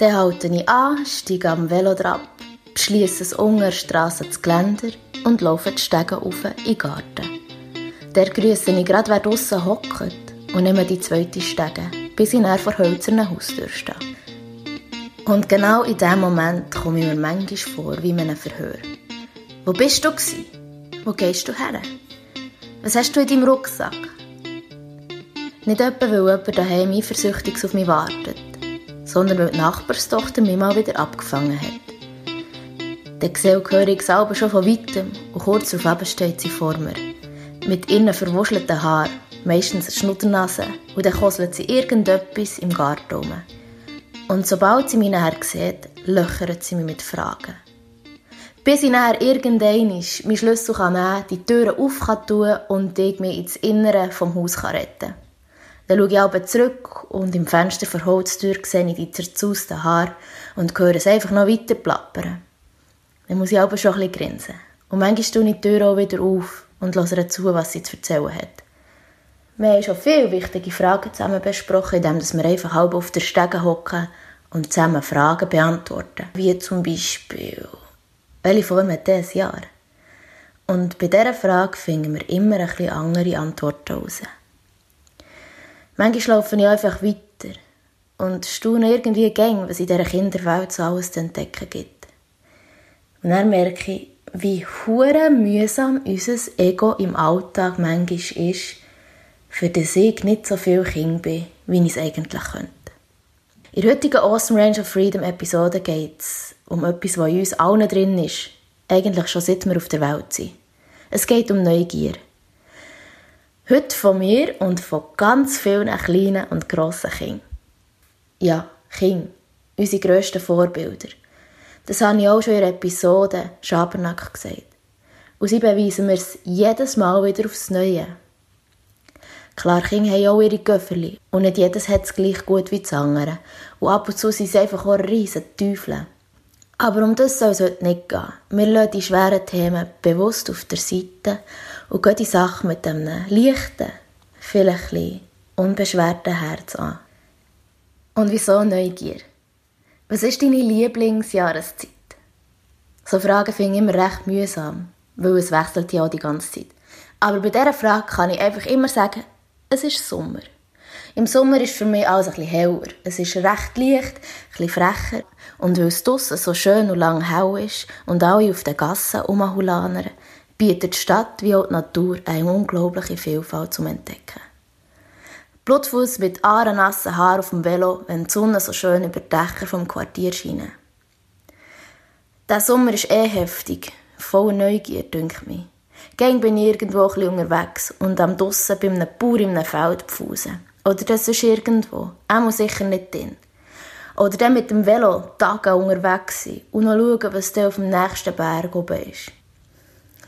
Dann halte ich an, steige am Velo ab, beschließe es unter der Strasse das Geländer und laufe die Stege auf in den Garten. Der grüße ich gerade, wer draussen hockt und nehme die zweite Stege, bis ich näher vor hölzernen Haustür stehe. Und genau in diesem Moment komme ich mir manchmal vor wie in einem Verhör. Wo bist du gewesen? Wo gehst du her? Was hast du in deinem Rucksack? Nicht etwa, weil jemand daheim eifersüchtig auf mich wartet, sondern weil die Nachbarstochter mich mal wieder abgefangen hat. Der Gesell höre ich selber schon von weitem und kurz darauf steht sie vor mir. Mit ihren verwuschelten Haaren, meistens eine Schnutternase, und dann koselt sie irgendetwas im Garten rum. Und sobald sie mich nachher sieht, löchert sie mich mit Fragen. Bis ich nachher irgendein meinen Schlüssel nehmen kann, die Türen auf kann tun und ich mich ins Innere vom Haus retten kann. Dann schaue ich aber zurück und im Fenster vor Holztür sehe ich die zerzausten Haare und höre es einfach noch weiter plappern. Dann muss ich aber schon ein bisschen grinsen. Und manchmal tue ich die Tür auch wieder auf und höre zu, was sie zu erzählen hat. Wir haben schon viele wichtige Fragen zusammen besprochen, indem wir einfach halb auf der Stege hocken und zusammen Fragen beantworten. Wie zum Beispiel, welche Form hat dieses Jahr? Und bei dieser Frage finden wir immer ein bisschen andere Antworten heraus. Manchmal laufe ich einfach weiter und staune irgendwie gäng, was in dieser Kinderwelt so alles zu entdecken gibt. Und dann merke ich, wie hure mühsam unser Ego im Alltag manchmal ist, für das ich nicht so viel Kind bin, wie ich es eigentlich könnte. In der heutigen Awesome Range of Freedom Episode geht es um etwas, was in uns allen drin ist, eigentlich schon seit wir auf der Welt sind. Es geht um Neugier. Heute von mir und von ganz vielen kleinen und grossen Kindern. Ja, Kinder. Unsere grössten Vorbilder. Das habe ich auch schon in der Episode Schabernack gesagt. Und sie beweisen mir es jedes Mal wieder aufs Neue. Klar, Kinder haben auch ihre Göfferli. Und nicht jedes hat es gleich gut wie das andere. Und ab und zu sind sie einfach auch riesen Teufel. Aber um das soll es heute nicht gehen. Wir lassen die schweren Themen bewusst auf der Seite und gehen die Sache mit einem leichten, vielleicht ein unbeschwerten Herz an. Und wieso Neugier? Was ist deine Lieblingsjahreszeit? So Fragen finde ich immer recht mühsam, weil es wechselt ja die ganze Zeit. Aber bei dieser Frage kann ich einfach immer sagen, es ist Sommer. Im Sommer ist für mich alles bisschen heller. Es ist recht leicht, bisschen frecher. Und weil es draussen so schön und lang hell ist und alle auf den Gassen umhulanern, bietet die Stadt wie auch die Natur eine unglaubliche Vielfalt zum Entdecken. Blutfuß mit aarenassen Haar auf dem Velo, wenn die Sonne so schön über die Dächer vom Quartier scheint. Der Sommer ist eh heftig, voller Neugier, dünkt mich. Gäng bin ich irgendwo ein unterwegs und am Dussen bei einem Bauer in einem Feld pfusen. Oder das ist irgendwo. Muss sicher nicht drin. Oder dann mit dem Velo Tage unterwegs sein und noch schauen, was da auf dem nächsten Berg oben ist.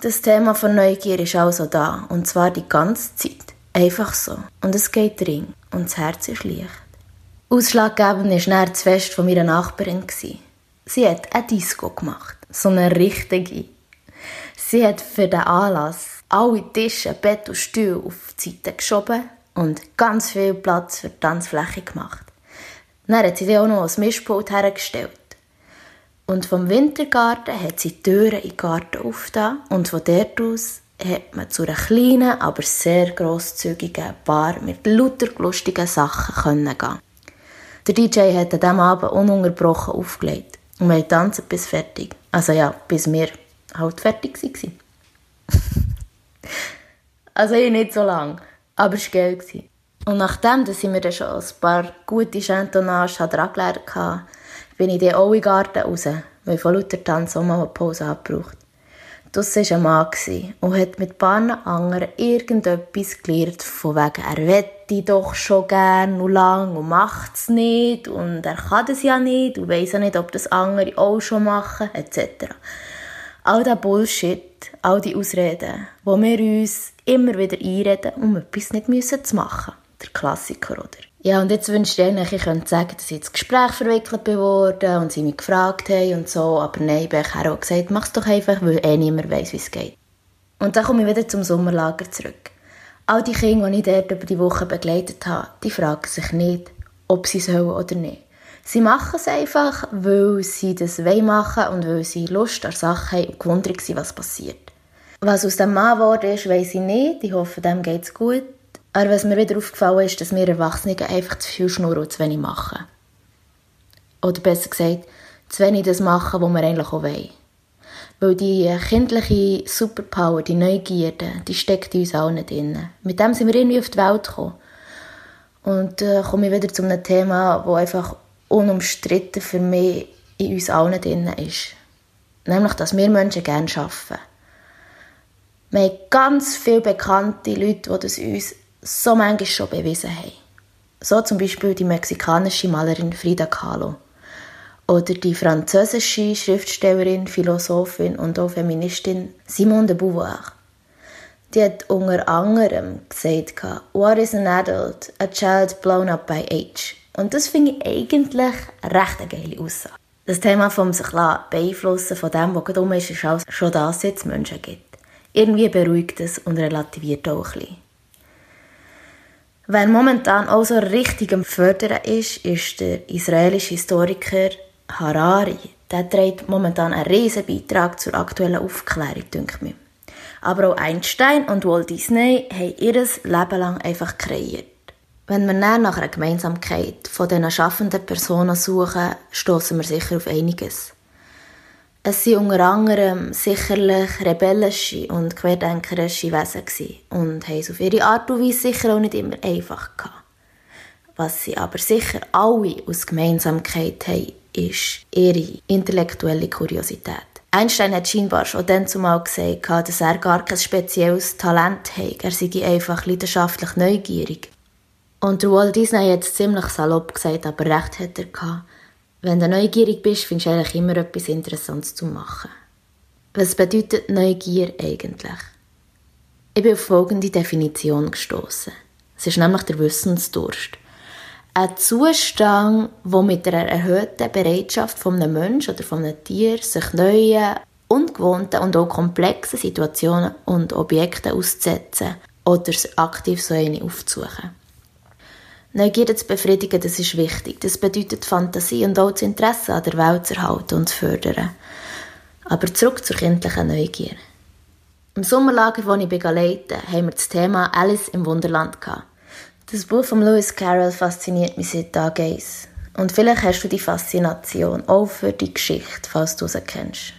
Das Thema von Neugier ist also da, und zwar die ganze Zeit. Einfach so. Und es geht drin, und das Herz ist leicht. Ausschlaggebend war dann das Fest von meiner Nachbarin. Sie hat eine Disco gemacht. So eine richtige. Sie hat für den Anlass alle Tische, Bett und Stühle auf die Seite geschoben und ganz viel Platz für die Tanzfläche gemacht. Dann hat sie auch noch ein Mischpult hergestellt. Und vom Wintergarten hat sie die Türen den Garten aufgetan und von dort aus hat man zu einer kleinen, aber sehr grosszügigen Bar mit lauter lustigen Sachen können gehen. Der DJ hat an diesem Abend ununterbrochen aufgelegt und wir tanzen bis fertig. Also ja, bis wir halt fertig waren. also ich nicht so lange, aber es war geil. Und nachdem, dass ich mir dann schon ein paar gute Chantonnages angelernt hatte, bin ich dann auch in den Garten raus, weil von lauter Tanz auch mal eine Pause abgebraucht. Das war ein Mann und hat mit ein paar anderen irgendetwas gelernt, von wegen, er wette doch schon gern und lang und macht es nicht und er kann das ja nicht und weiss auch nicht, ob das andere auch schon machen, etc. All der Bullshit, all die Ausreden, wo wir uns immer wieder einreden, um etwas nicht zu machen. Der Klassiker, oder? Ja, und jetzt wünschte ich eigentlich, ich könnte sagen, dass ich ins Gespräch verwickelt bin und sie mich gefragt haben und so, aber nein, ich habe auch gesagt, mach es doch einfach, weil eh niemand weiss, wie es geht. Und dann komme ich wieder zum Sommerlager zurück. All die Kinder, die ich dort über die Woche begleitet habe, die fragen sich nicht, ob sie sollen oder nicht. Sie machen es einfach, weil sie das machen und weil sie Lust an Sachen haben und gewundert sind, was passiert. Was aus dem Mann geworden ist, weiß ich nicht. Ich hoffe, dem geht es gut. Aber was mir wieder aufgefallen ist, dass wir Erwachsene einfach zu viel schnurren und zu wenig machen. Oder besser gesagt, zu wenig das machen, was wir eigentlich auch wollen. Weil die kindliche Superpower, die Neugierde, die steckt in uns allen drin. Mit dem sind wir irgendwie auf die Welt gekommen. Und äh, komme ich wieder zu einem Thema, das einfach unumstritten für mich in uns allen drin ist. Nämlich, dass wir Menschen gerne arbeiten. Wir haben ganz viele bekannte Leute, die das uns so manchmal schon bewiesen haben. So zum Beispiel die mexikanische Malerin Frida Kahlo. Oder die französische Schriftstellerin, Philosophin und auch Feministin Simone de Beauvoir. Die hat unter anderem gesagt, What is an adult? A child blown up by age. Und das finde ich eigentlich recht eine geile Aussage. Das Thema vom sich beeinflussen von dem, was um ist, ist auch schon das, es Menschen gibt. Irgendwie beruhigt es und relativiert auch ein bisschen. Wer momentan auch so richtig am Fördern ist, ist der israelische Historiker Harari. Der trägt momentan einen riesen Beitrag zur aktuellen Aufklärung, denke ich. Aber auch Einstein und Walt Disney haben ihr Leben lang einfach kreiert. Wenn wir dann nach einer Gemeinsamkeit von diesen schaffenden Personen suchen, stoßen wir sicher auf einiges. Es waren unter anderem sicherlich rebellische und querdenkerische Wesen und haben es auf ihre Art und Weise sicher auch nicht immer einfach gehabt. Was sie aber sicher alle aus Gemeinsamkeit haben, ist ihre intellektuelle Kuriosität. Einstein hat scheinbar schon dann zumal gesagt, dass er gar kein spezielles Talent hat. Er sei einfach leidenschaftlich neugierig. Und Walt Disney hat es ziemlich salopp gesagt, aber recht hat er gehabt. Wenn du neugierig bist, findest du eigentlich immer etwas Interessantes zu machen. Was bedeutet Neugier eigentlich? Ich bin auf folgende Definition gestoßen. Es ist nämlich der Wissensdurst. Ein Zustand, der mit einer erhöhten Bereitschaft von einem Menschen oder von einem Tier sich neuen, ungewohnten und auch komplexen Situationen und Objekten auszusetzen oder aktiv so eine aufzusuchen. Neugierde zu befriedigen, das ist wichtig. Das bedeutet Fantasie und auch das Interesse an der Welt zu erhalten und zu fördern. Aber zurück zur kindlichen Neugier. Im Sommerlager, das ich begleite, haben wir das Thema Alice im Wunderland. Das Buch von Lewis Carroll fasziniert mich seit Tag 1. Und vielleicht hast du die Faszination auch für die Geschichte, falls du sie kennst.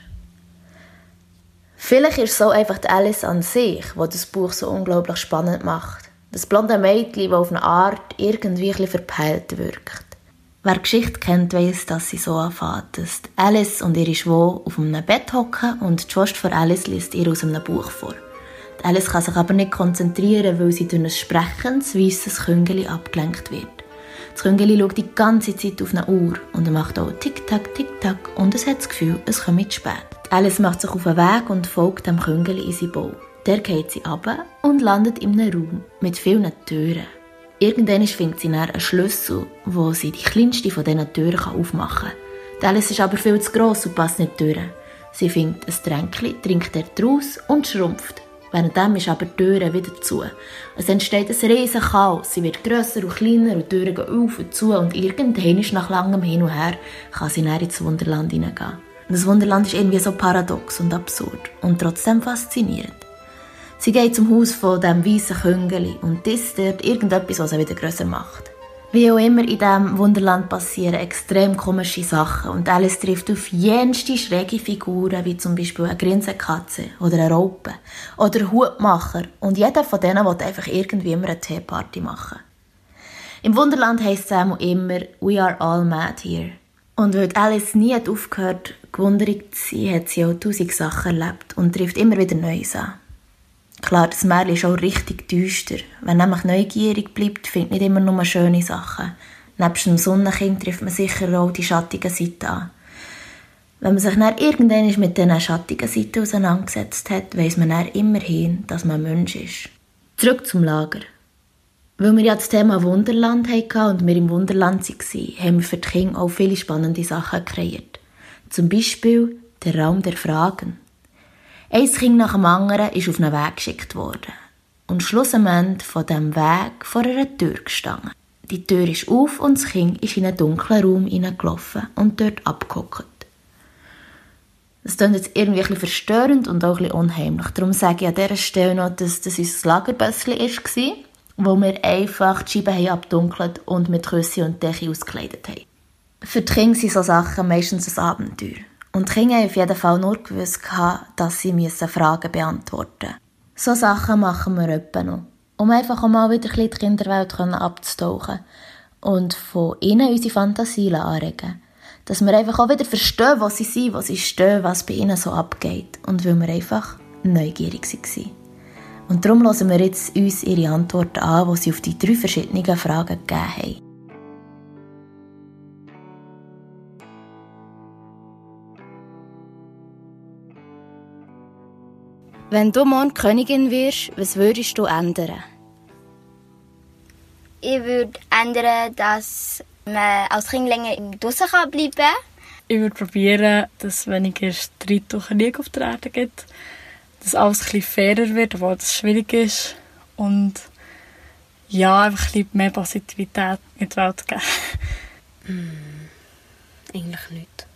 Vielleicht ist es so einfach die Alice an sich, was das Buch so unglaublich spannend macht. Das blonde Mädchen, das auf eine Art irgendwie ein verpeilt wirkt. Wer Geschichte kennt, weiß, dass sie so anfängt, dass Alice und ihre Schwau auf einem Bett hocken und die Schwester von Alice liest ihr aus einem Buch vor. Die Alice kann sich aber nicht konzentrieren, weil sie durch ein sprechendes, weisses Küngeli abgelenkt wird. Das Küngeli schaut die ganze Zeit auf eine Uhr und macht auch Tick-Tack, Tick-Tack und es hat das Gefühl, es kommt spät. Alice macht sich auf den Weg und folgt dem Küngeli in sein Bau. Der geht sie ab und landet in einem Raum mit vielen Türen. Irgendwann findet sie einen Schlüssel, wo sie die kleinste von diesen Türen aufmachen kann. Alice ist aber viel zu gross und passt nicht durch. Sie findet ein Tränkchen, trinkt er draus und schrumpft. Währenddem ist aber die Tür wieder zu. Es entsteht ein riesen Chaos. Sie wird grösser und kleiner und die Türen gehen auf und zu und irgendwann nach langem Hin und Her kann sie dann ins Wunderland hineingehen. Das Wunderland ist irgendwie so paradox und absurd und trotzdem faszinierend. Sie geht zum Haus von dem weißen Küngeli und isst dort irgendetwas, was sie wieder grösser macht. Wie auch immer in diesem Wunderland passieren extrem komische Sachen und Alice trifft auf jenste schräge Figuren, wie zum Beispiel eine Grinsenkatze oder eine Raupe oder Hutmacher und jeder von denen will einfach irgendwie immer eine Teeparty machen. Im Wunderland heisst es auch immer «We are all mad here». Und weil Alice nie aufgehört, gewundert zu sein, hat sie auch tausend Sachen erlebt und trifft immer wieder Neues an. Klar, das Märchen ist auch richtig düster. Wenn nämlich neugierig bleibt, findet nicht immer nur schöne Sachen. Nebst dem Sonnenkind trifft man sicher auch die schattigen Seiten an. Wenn man sich dann irgendwann mit diesen schattigen Seiten auseinandergesetzt hat, weiss man dann immerhin, dass man Mensch ist. Zurück zum Lager. Weil wir ja das Thema Wunderland hatten und wir im Wunderland waren, haben wir für die Kinder auch viele spannende Sachen kreiert. Zum Beispiel der Raum der Fragen. Ein Kind nach dem anderen ist auf einen Weg geschickt worden und schlussendlich von diesem Weg vor einer Tür gestanden. Die Tür ist auf und das Kind ist in einen dunklen Raum hineingelaufen und dort abgehockt. Das klingt jetzt irgendwie ein verstörend und auch ein unheimlich. Darum sage ich an dieser Stelle noch, dass das unser Lagerbösschen war, wo wir einfach die Scheiben abdunkelt und mit Küsse und Decke ausgekleidet haben. Für die Kinder sind solche Sachen meistens ein Abenteuer. Und die Kinder haben auf jeden Fall nur gewusst, dass sie Fragen beantworten müssen. So Sachen machen wir etwa noch. Um einfach auch mal wieder ein die Kinderwelt abzutauchen und von ihnen unsere Fantasie anregen. Dass wir einfach auch wieder verstehen, wo sie sind, wo sie stehen, was bei ihnen so abgeht. Und weil wir einfach neugierig waren. Und darum hören wir jetzt uns ihre Antworten an, die sie auf die drei verschiedenen Fragen gegeben haben. Wenn du morgen Königin wirst, was würdest du ändern? Ich würde ändern, dass man als Kind länger im Dussen bleiben kann. Ich würde probieren, dass weniger Streit und Krieg auf der Erde gibt. Dass alles ein bisschen fairer wird, obwohl das schwierig ist. Und ja, einfach ein bisschen mehr Positivität in die Welt geben. Mm, eigentlich. Nicht.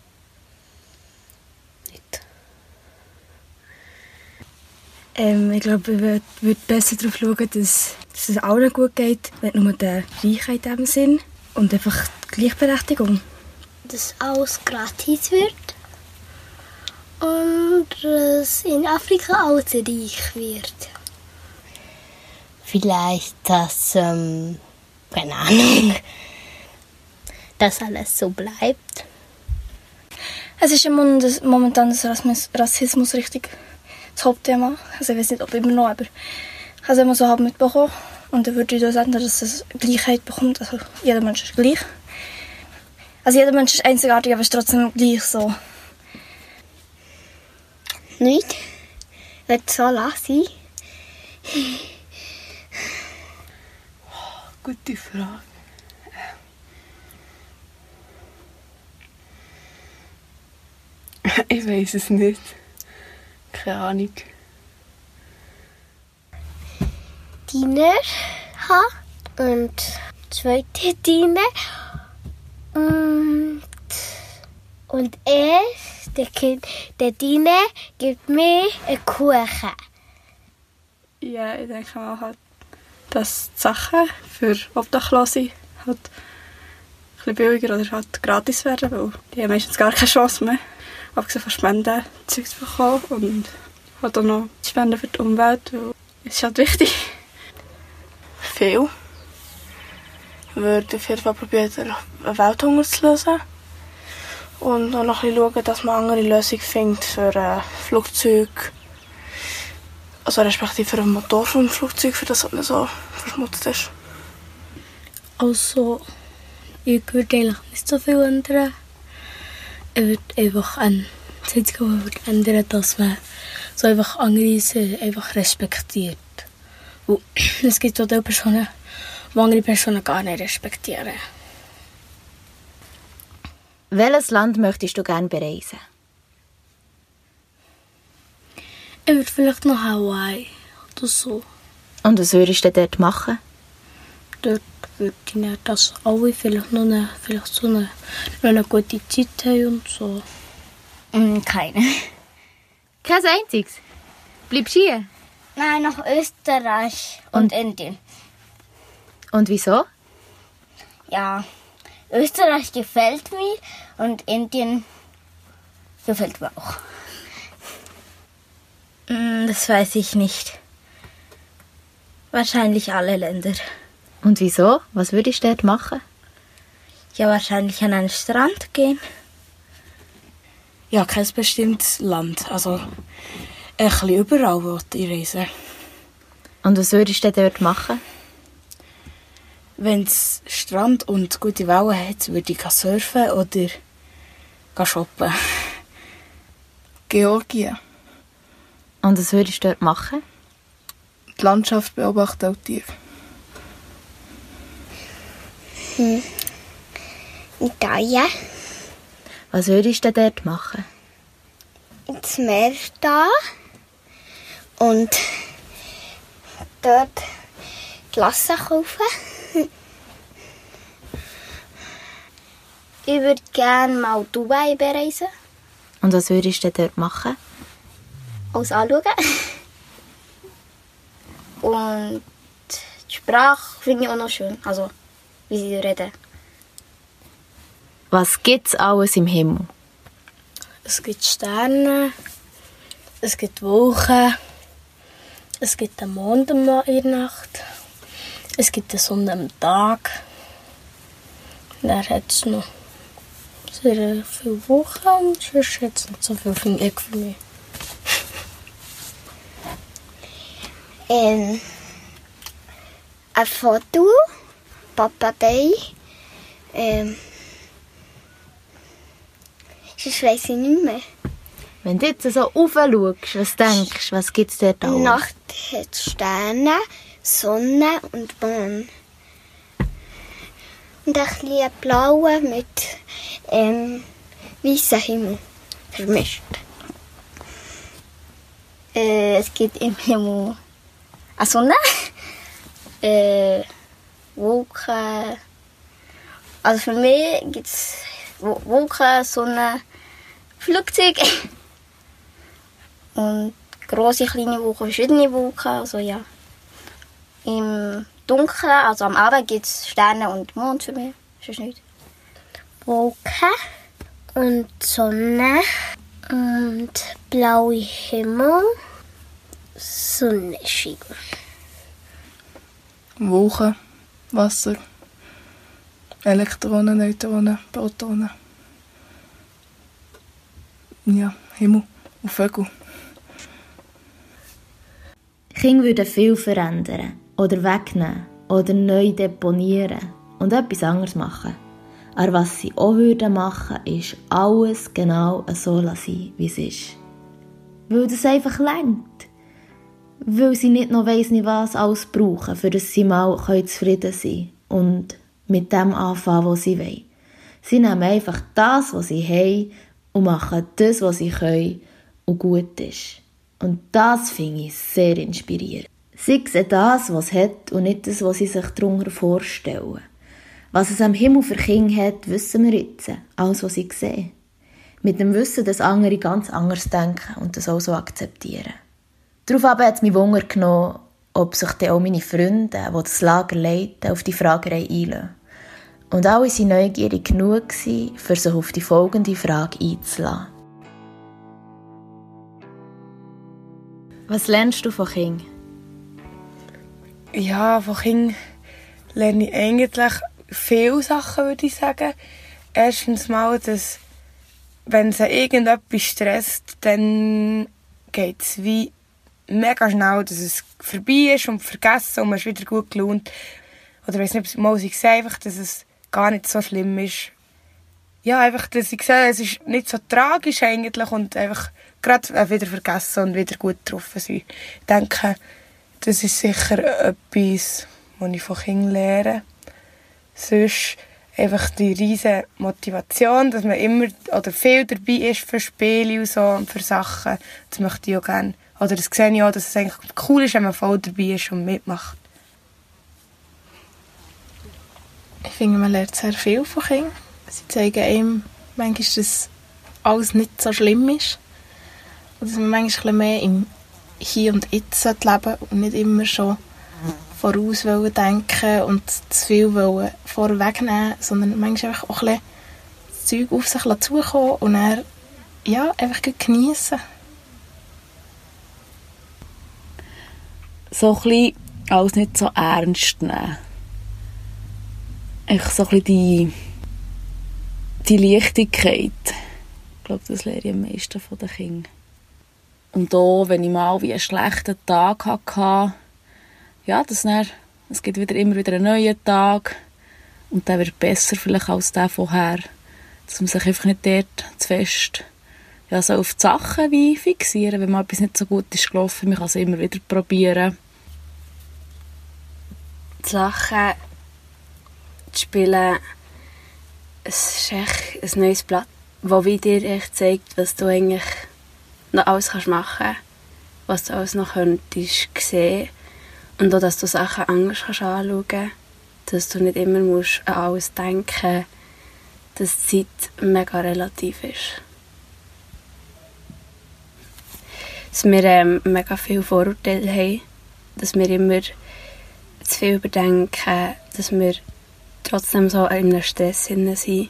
Ähm, ich glaube, ich würde würd besser darauf schauen, dass, dass es allen gut geht, nicht nur der Reichheit in diesem Sinn. Und einfach die Gleichberechtigung. Dass alles gratis wird. Und dass in Afrika alles reich wird. Vielleicht, dass, ähm, keine Ahnung, dass alles so bleibt. Es ist momentan das Rassismus richtig das Hauptthema. Also ich weiß nicht, ob immer noch, aber ich habe es immer so halb mitbekommen. Und dann würde ich das ändern, dass es Gleichheit bekommt. Also jeder Mensch ist gleich. Also jeder Mensch ist einzigartig, aber ist trotzdem gleich so. Nicht? Wird so lassen? Oh, gute Frage. Ich weiß es nicht. Keine Ahnung. Diener habe und zweite Diener. Und, und er, der, kind, der Diener, gibt mir einen Kuchen. Ja, ich denke mal halt, dass die Sachen für Obdachlose halt ein bisschen billiger oder halt gratis werden, weil die haben meistens gar keine Chance mehr, abgesehen von Spenden, Zeug zu bekommen und halt auch noch Spenden für die Umwelt, weil es ist halt wichtig viel. Ich würde auf jeden Fall probieren, einen Welthunger zu lösen. Und auch noch ein bisschen schauen, dass man andere Lösungen findet für ein Flugzeug. Also respektive für einen Motor vom Flugzeug, für das nicht so verschmutzt ist. Also, ich würde eigentlich nicht so viel ändern. Ich würde einfach was ich ändern dass man so einfach andere einfach respektiert. es gibt auch Personen, die andere Personen gar nicht respektieren. Welches Land möchtest du gerne bereisen? Ich würde vielleicht nach Hawaii oder so. Und was würdest du dort machen? Dort würde ich nicht, dass alle vielleicht noch eine, vielleicht so eine, noch eine gute Zeit haben und so. Mm, keine. Kein einziges? Bleibst du hier? Nein, nach Österreich und, und Indien. Und wieso? Ja, Österreich gefällt mir und Indien gefällt mir auch. Mm, das weiß ich nicht. Wahrscheinlich alle Länder. Und wieso? Was würde ich dort machen? Ja, wahrscheinlich an einen Strand gehen. Ja, kein bestimmtes Land. Also ein bisschen überall wollte ich reisen. Und was würdest du dort machen? Wenn es Strand und gute Wellen hat, würde ich surfen oder shoppen. Georgien. Und was würdest du dort machen? Die Landschaft beobachten und tief. Hm. Italien. Was würdest du dort machen? Ins Meer da und dort Klasse kaufen. Ich würde gerne mal Dubai bereisen. Und was würdest du dort machen? Alles anschauen. Und die Sprache finde ich auch noch schön. Also, wie sie reden. Was gibt's alles im Himmel? Es gibt Sterne, es gibt Wolken, es gibt den Mond in der Nacht, es gibt die Sonne am Tag. Dann hat es noch sehr viele Wochen und sonst hat es nicht so viel für mich. Für mich. Ähm, ein Foto, Papagei. Ähm, sonst weiss ich nicht mehr. Wenn du jetzt so raufschaust, was denkst du, was gibt's dort alles? Nacht hat Sterne, Sonne und Mond. Und ein bisschen blaue mit ähm, weißem Himmel vermischt. Äh, es gibt im Himmel eine Sonne, äh, Wolken. Also für mich gibt es Wolken, Sonne, Flugzeuge. Und große, kleine Wolken, verschiedene Wolken, also ja. Im Dunkeln, also am Abend gibt es Sterne und Mond für mich, sonst nicht. Wolken und Sonne und blaue Himmel, Sonnenschein. Wolken, Wasser, Elektronen, Neutronen, Protonen. Ja, Himmel und Vögel. Kinder würden viel verändern oder wegnehmen oder neu deponieren und etwas anderes machen. Aber was sie auch würden machen, ist alles genau so lassen, wie es ist. Weil das einfach lenkt. Weil sie nicht noch weiss nicht was alles brauchen, für dass sie mal zufrieden sein können und mit dem anfangen, was sie wollen. Sie nehmen einfach das, was sie haben und machen das, was sie können und gut ist. Und das finde ich sehr inspirierend. Sie sehen das, was es hat und nicht das, was sie sich darunter vorstellen. Was es am Himmel für Kinder hat, wissen wir jetzt. Alles, was sie sehen. Mit dem Wissen, dass andere ganz anders denken und das auch so akzeptieren. Daraufhin hat es mich Wunder genommen, ob sich dann auch meine Freunde, die das Lager leiten, auf die Fragerei einlassen. Und alle waren neugierig genug, für sich auf die folgende Frage einzulassen. Was lernst du von Kindern? Ja, von Kindern lerne ich eigentlich viele Sachen, würde ich sagen. Erstens mal, dass wenn sie irgendetwas stresst, dann geht es wie mega schnell, dass es vorbei ist und vergessen und man ist wieder gut gelaunt. Oder weiss nicht, mal ich sehe einfach, dass es gar nicht so schlimm ist. Ja, einfach, dass ich sehe, es ist nicht so tragisch eigentlich und einfach gerade wieder vergessen und wieder gut getroffen sein. Ich denke, das ist sicher etwas, was ich von Kindern lerne. Sonst einfach die riesige Motivation, dass man immer oder viel dabei ist für Spiele und so und für Sachen. Das möchte ich auch gerne. Oder das sehe ich auch, dass es eigentlich cool ist, wenn man voll dabei ist und mitmacht. Ich finde, man lernt sehr viel von Kindern. Sie zeigen einem manchmal, dass alles nicht so schlimm ist. Und dass man manchmal mehr im Hier und Jetzt leben und nicht immer schon voraus denken und zu viel vorwegnehmen, sondern manchmal einfach auch ein das Zeug auf sich zukommen und dann ja, einfach geniessen. So ein bisschen alles nicht so ernst nehmen. Echt so ein bisschen die, die Leichtigkeit. Ich glaube, das lehre ich am meisten von den Kindern. Und auch, wenn ich mal wie einen schlechten Tag hatte, ja, das dann, es gibt wieder immer wieder einen neuen Tag und der wird besser vielleicht als der vorher. Dass man sich einfach nicht dort zu fest ja, so auf die Sachen wie fixieren, wenn mal etwas nicht so gut ist gelaufen, man kann es immer wieder probieren. Die Sachen zu spielen, es ist echt ein neues Blatt, das dir echt zeigt, was du eigentlich noch alles kannst machen kannst, was du alles noch könntest sehen und auch, dass du Sachen anders kannst anschauen kannst, dass du nicht immer musst an alles denken dass die Zeit mega relativ ist. Dass wir ähm, mega viele Vorurteile haben, dass wir immer zu viel überdenken, dass wir trotzdem so in einem Stress sind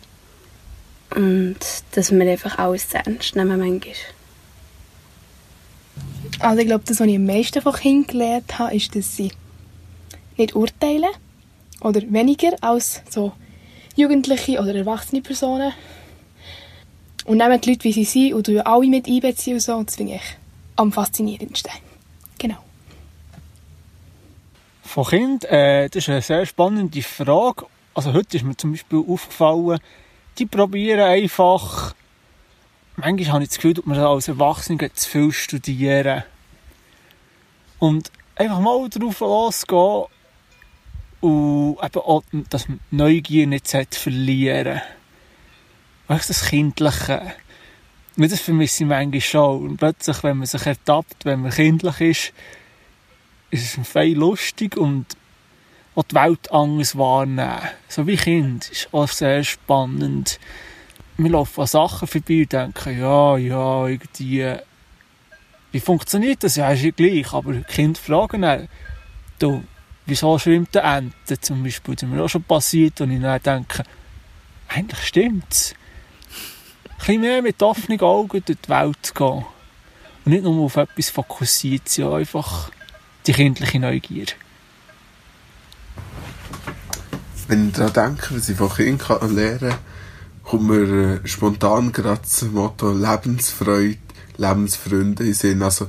und dass wir einfach alles zu ernst nehmen manchmal. Also ich glaube, das, was ich am meisten von Kindern gelernt habe, ist, dass sie nicht urteilen oder weniger als so jugendliche oder erwachsene Personen und nehmen die Leute, wie sie sind und alle mit einbeziehen und so. Das finde ich am faszinierendsten. Genau. Von Kind, äh, das ist eine sehr spannende Frage. Also heute ist mir zum Beispiel aufgefallen, die probieren einfach, manchmal habe ich das Gefühl, dass man als Erwachsener zu viel studieren. Und einfach mal drauf losgehen und eben auch, dass man Neugier nicht verlieren sollte. das Kindliche. Und das vermisse ich manchmal schon. Und plötzlich, wenn man sich ertappt, wenn man kindlich ist, ist es fein lustig und auch die Welt anders wahrnehmen. So wie Kind ist auch sehr spannend. Wir laufen an Sachen vorbei und denken, ja, ja, irgendwie, wie funktioniert das? Ja, ist ja gleich. Aber Kinder fragen dann, du, wieso schwimmt der Ente zum Beispiel? Das ist mir auch schon passiert und ich dann denke, eigentlich stimmt's. Bisschen mehr mit offenen Augen durch die Welt zu gehen. Und nicht nur auf etwas fokussiert, sondern einfach die kindliche Neugier. Wenn ich daran denke, was ich von Kindern lernen kann, kommt mir äh, spontan gerade das Motto Lebensfreude, Lebensfreunde in Sinn. Also,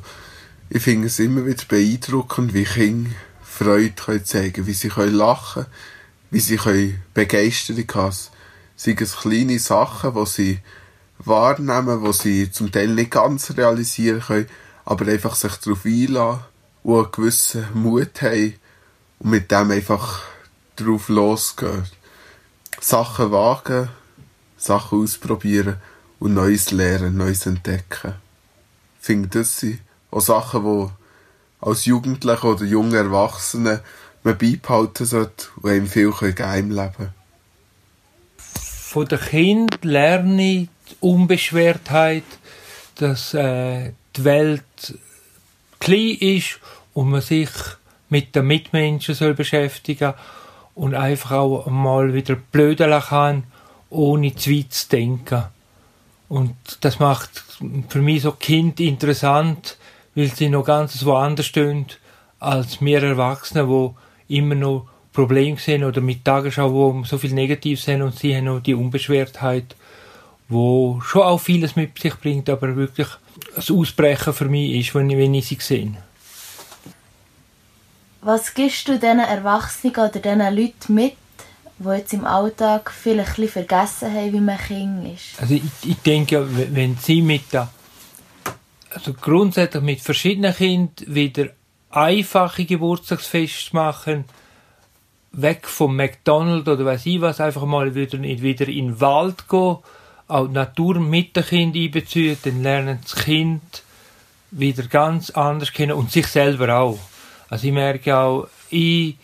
ich finde es immer wieder beeindruckend, wie Kinder Freude können zeigen wie sie können lachen wie sie können Begeisterung haben. Sind es kleine Sachen, die sie wahrnehmen, die sie zum Teil nicht ganz realisieren können, aber einfach sich darauf einlassen und einen gewissen Mut haben und mit dem einfach drauf losgehen. Sachen wagen, Sachen ausprobieren und Neues lernen, Neues entdecken. Ich finde, das sind auch Sachen, die als Jugendlicher oder junger Erwachsener man beibehalten sollte und einem viel geben im Leben. Von den Kind lerne ich Unbeschwertheit, dass äh, die Welt klein ist und man sich mit den Mitmenschen soll beschäftigen und einfach auch mal wieder blödeln kann, ohne zu weit zu denken. Und das macht für mich so Kind interessant, weil sie noch ganz woanders stehen als wir Erwachsene, wo immer noch Probleme sehen oder mit Tagesschau, wo so viel Negativ sind und sie haben noch die Unbeschwertheit, wo schon auch vieles mit sich bringt, aber wirklich das Ausbrechen für mich ist, wenn ich, wenn ich sie sehe. Was gibst du diesen Erwachsenen oder diesen Leuten mit, die jetzt im Alltag vielleicht ein vergessen haben, wie man Kind ist? Also ich, ich denke, wenn sie mit der, also grundsätzlich mit verschiedenen Kindern wieder einfache Geburtstagsfeste machen, weg vom McDonald's oder weiß ich was, einfach mal wieder, wieder in den Wald gehen, auch die Natur mit dem Kind einbeziehen, dann lernen das Kind wieder ganz anders kennen und sich selber auch. Also ich merke auch, ich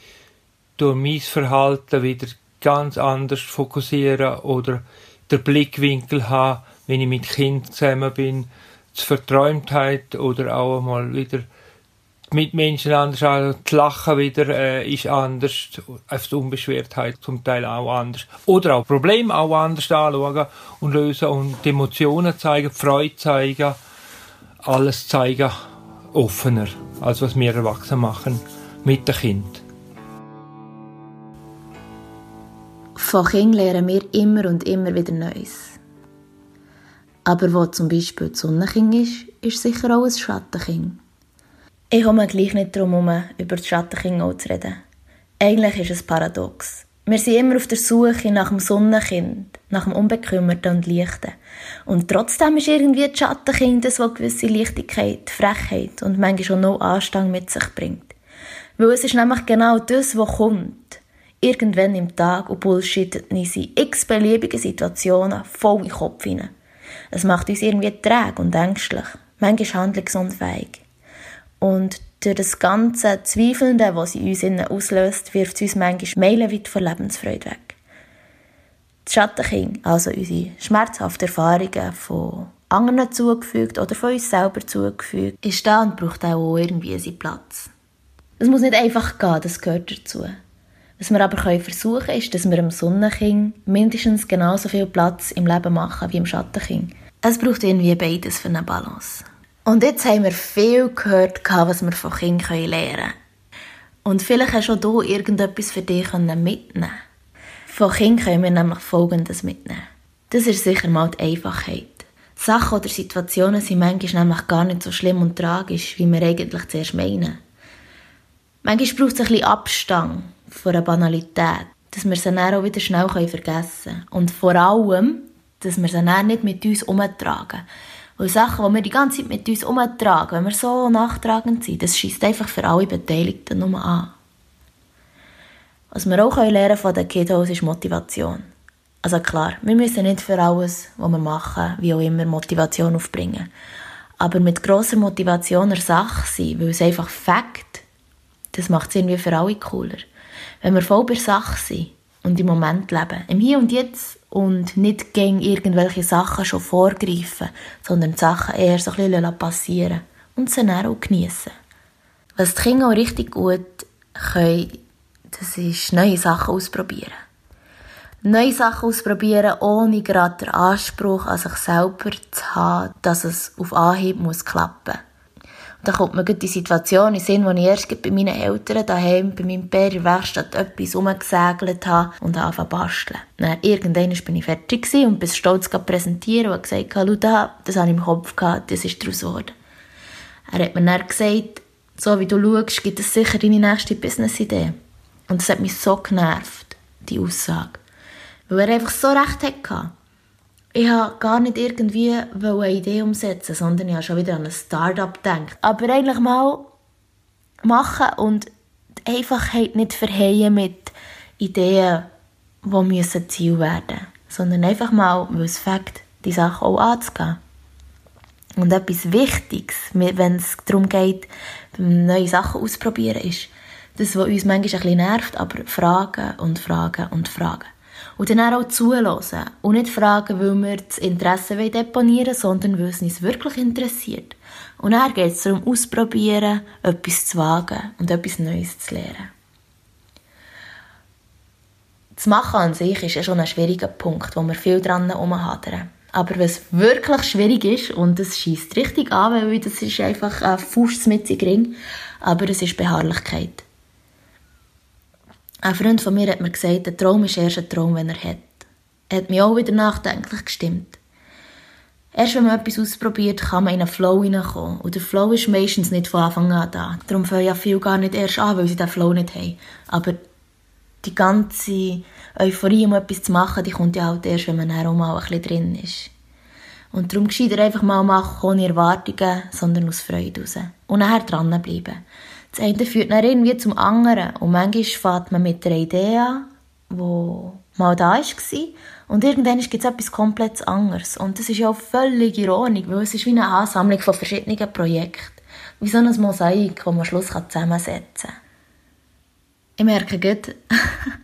durch mein Verhalten wieder ganz anders fokussieren oder der Blickwinkel haben, wenn ich mit Kind zusammen bin, die Verträumtheit oder auch mal wieder mit Menschen anders an, das Lachen wieder äh, ist anders, auf die Unbeschwertheit zum Teil auch anders. Oder auch Probleme auch anders anschauen und lösen und Emotionen zeigen, Freude zeigen, alles zeigen, offener als was wir Erwachsene machen mit dem Kind. Von Kindern lernen wir immer und immer wieder Neues. Aber wo zum Beispiel die Sonnenkind ist, ist sicher auch ein Schattenkind. Ich komme gleich nicht darum herum, über das Schattenkind zu reden. Eigentlich ist es paradox. Wir sind immer auf der Suche nach dem Sonnenkind, nach dem Unbekümmerten und Leichten. Und trotzdem ist irgendwie das Schattenkind das, das gewisse Leichtigkeit, Frechheit und manchmal schon noch Anstand mit sich bringt. Weil es ist nämlich genau das, was kommt. Irgendwann im Tag und bullshittet in x beliebigen Situationen voll in den Kopf hinein. Es macht uns irgendwie träge und ängstlich, manchmal handlungsunfähig. Und durch das ganze Zweifelnde, was sie uns innen auslöst, wirft sie uns manchmal meilenweit von Lebensfreude weg. Das Schattenkind, also unsere schmerzhaften Erfahrungen von anderen zugefügt oder von uns selber zugefügt, ist da und braucht auch irgendwie seinen Platz. Es muss nicht einfach gehen, das gehört dazu. Was wir aber versuchen können, ist, dass wir dem Sonnenkind mindestens genauso viel Platz im Leben machen wie im Schattenkind. Es braucht irgendwie beides für eine Balance. Und jetzt haben wir viel gehört, was wir von Kindern lernen können. Und vielleicht hast du auch hier irgendetwas für dich mitnehmen Von Kindern können wir nämlich Folgendes mitnehmen. Das ist sicher mal die Einfachheit. Sachen oder Situationen sind manchmal nämlich gar nicht so schlimm und tragisch, wie wir eigentlich zuerst meinen. Manchmal braucht es ein bisschen Abstand von einer Banalität, dass wir sie dann auch wieder schnell vergessen können. Und vor allem, dass wir sie dann nicht mit uns umtragen. Weil Sachen, die wir die ganze Zeit mit uns umtragen, wenn wir so nachtragend sind, das schießt einfach für alle Beteiligten nur an. Was wir auch lernen von den Kiddos ist Motivation. Also klar, wir müssen nicht für alles, was wir machen, wie auch immer Motivation aufbringen. Aber mit grosser Motivation eine Sache sein, weil es einfach Fakt, das macht es irgendwie für alle cooler. Wenn wir voll bei Sache sind und im Moment leben, im Hier und Jetzt und nicht gegen irgendwelche Sachen schon vorgreifen, sondern die Sachen eher so ein bisschen passieren und sie dann auch geniessen. Was die Kinder auch richtig gut können, das ist neue Sachen ausprobieren. Neue Sachen ausprobieren, ohne gerade den Anspruch an sich selber zu haben, dass es auf Anhieb muss klappen muss. Da kommt mir die Situation in Sinn, wo ich erst bei meinen Eltern daheim, bei meinem Pär in der Werkstatt etwas umgesägelt habe und angefangen zu basteln. Dann, irgendwann bin ich fertig und bin stolz präsentieren und gesagt, schau da, das habe ich im Kopf gehabt, das ist daraus geworden. Er hat mir dann gesagt, so wie du schaust, gibt es sicher deine nächste Business-Idee. Und das hat mich so genervt, die Aussage. Weil er einfach so recht hatte ich habe gar nicht irgendwie eine Idee umsetzen, sondern ich habe schon wieder an ein Start-up gedacht. Aber eigentlich mal machen und die Einfachheit nicht verheilen mit Ideen, die müssen Ziel werden sondern einfach mal, weil es fängt, die Sache auch anzugehen. Und etwas Wichtiges, wenn es darum geht, neue Sachen auszuprobieren, ist, das, was uns manchmal ein bisschen nervt, aber fragen und fragen und fragen. Und dann auch zulassen. Und nicht fragen, weil wir das Interesse deponieren wollen, sondern weil es uns wirklich interessiert. Und dann geht es darum, ausprobieren, etwas zu wagen und etwas Neues zu lernen. Das Machen an sich ist ja schon ein schwieriger Punkt, wo wir viel dran herumhadern. Aber was wirklich schwierig ist, und es schießt richtig an, weil das ist einfach ein Fuß mit Ring, aber es ist Beharrlichkeit. Ein Freund von mir hat mir gesagt, der Traum ist erst ein Traum, wenn er hat. Er hat mich auch wieder nachdenklich gestimmt. Erst wenn man etwas ausprobiert, kann man in einen Flow hineinkommen. Und der Flow ist meistens nicht von Anfang an da. Darum fangen ja viele gar nicht erst an, weil sie den Flow nicht haben. Aber die ganze Euphorie, um etwas zu machen, die kommt ja auch erst, wenn man auch mal ein bisschen drin ist. Und darum geschieht einfach mal machen, ohne Erwartungen, sondern aus Freude raus. Und nachher dranbleiben. Das eine führt dann irgendwie zum anderen. Und manchmal fährt man mit einer Idee an, die mal da war. Und irgendwann gibt es etwas komplett anderes. Und das ist ja auch völlig ironisch, weil es ist wie eine Ansammlung von verschiedenen Projekten. Wie so ein Mosaik, das man am Schluss zusammensetzen kann. Ich merke gut,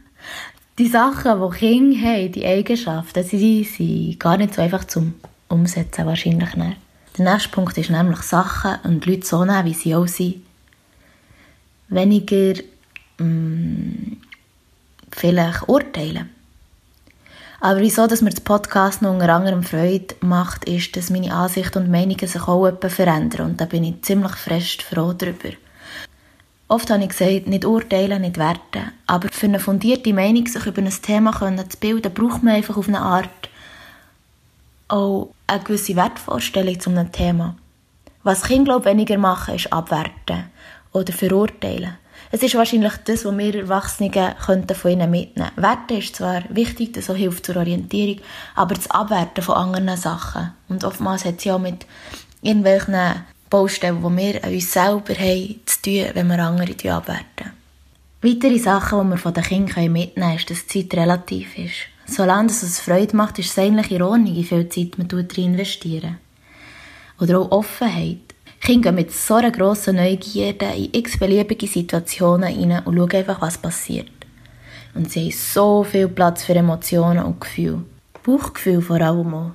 die Sachen, die Kinder haben, die Eigenschaften, die sind gar nicht so einfach zum Umsetzen wahrscheinlich nicht. Der nächste Punkt ist nämlich Sachen und Leute so nehmen, wie sie auch sind weniger mh, mm, vielleicht urteilen. Aber wieso, dass mir das Podcast noch unter anderem Freude macht, ist, dass meine Ansichten und Meinungen sich auch etwas verändern. Und da bin ich ziemlich fest froh darüber. Oft habe ich gesagt, nicht urteilen, nicht werten. Aber für eine fundierte Meinung, sich über ein Thema zu bilden, braucht man einfach auf eine Art auch eine gewisse Wertvorstellung zu einem Thema. Was Kinder, glaube ich, weniger machen, ist abwerten oder verurteilen. Es ist wahrscheinlich das, was wir Erwachsenen könnten von ihnen mitnehmen könnten. Werten ist zwar wichtig, das hilft zur Orientierung, aber das Abwerten von anderen Sachen. Und oftmals hat es ja auch mit irgendwelchen Baustellen, die wir an uns selber haben, zu tun, wenn wir andere abwerten. Weitere Sachen, die wir von den Kindern mitnehmen können, ist, dass die Zeit relativ ist. Solange es Freude macht, ist es eigentlich Ordnung, wie viel Zeit man investieren Oder auch Offenheit. Kinder gehen mit so einer grossen Neugierde in x-beliebige Situationen rein und schauen einfach, was passiert. und sie haben so viel Platz für Emotionen und Gefühle. Bauchgefühl vor allem auch.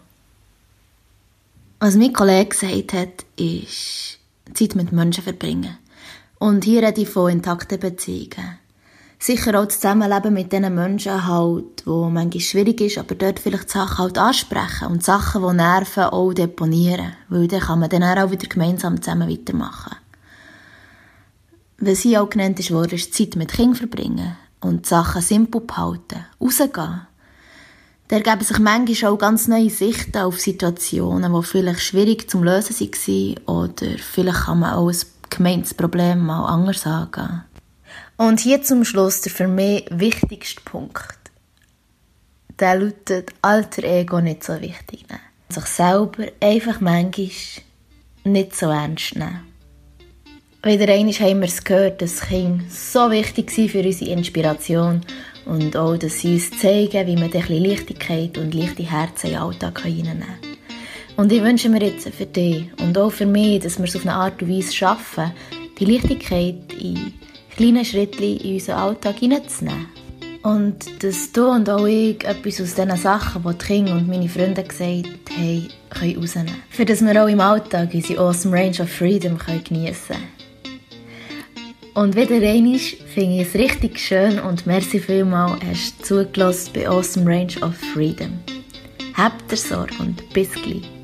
Was mein Kollege gesagt hat, ist Zeit mit Menschen verbringen. Und hier rede ich von intakten Beziehungen. Sicher auch das Zusammenleben mit diesen Menschen halt, wo manchmal schwierig ist, aber dort vielleicht Sachen halt ansprechen und Sachen, die nerven, auch deponieren. Weil dann kann man dann auch wieder gemeinsam zusammen weitermachen. Was hier auch genannt ist, wurde, ist Zeit mit Kindern verbringen und Sachen simpel behalten, rausgehen. Da ergeben sich manchmal auch ganz neue Sichten auf Situationen, die vielleicht schwierig zum Lösen waren oder vielleicht kann man auch ein gemeintes Problem mal anders angehen. Und hier zum Schluss der für mich wichtigste Punkt. Der lautet Alter Ego nicht so wichtig nehmen. Sich selber einfach manchmal nicht so ernst nehmen. Wieder einmal haben wir es gehört, dass Kinder so wichtig sind für unsere Inspiration und auch, dass sie uns zeigen, wie man ein bisschen Leichtigkeit und leichte Herzen in den Alltag reinnehmen kann. Und ich wünsche mir jetzt für dich und auch für mich, dass wir es auf eine Art und Weise schaffen, die Leichtigkeit in kleinen Schritte in unseren Alltag hineinzunehmen. Und dass du und auch ich etwas aus diesen Sachen, die die Kinder und meine Freunde gesagt haben, können rausnehmen können. Für dass wir auch im Alltag unsere awesome Range of Freedom geniessen können. Und wieder einmal finde ich es richtig schön und merci vielmal, hast du zugelassen bei Awesome Range of Freedom. Habt ihr Sorge und bis gleich.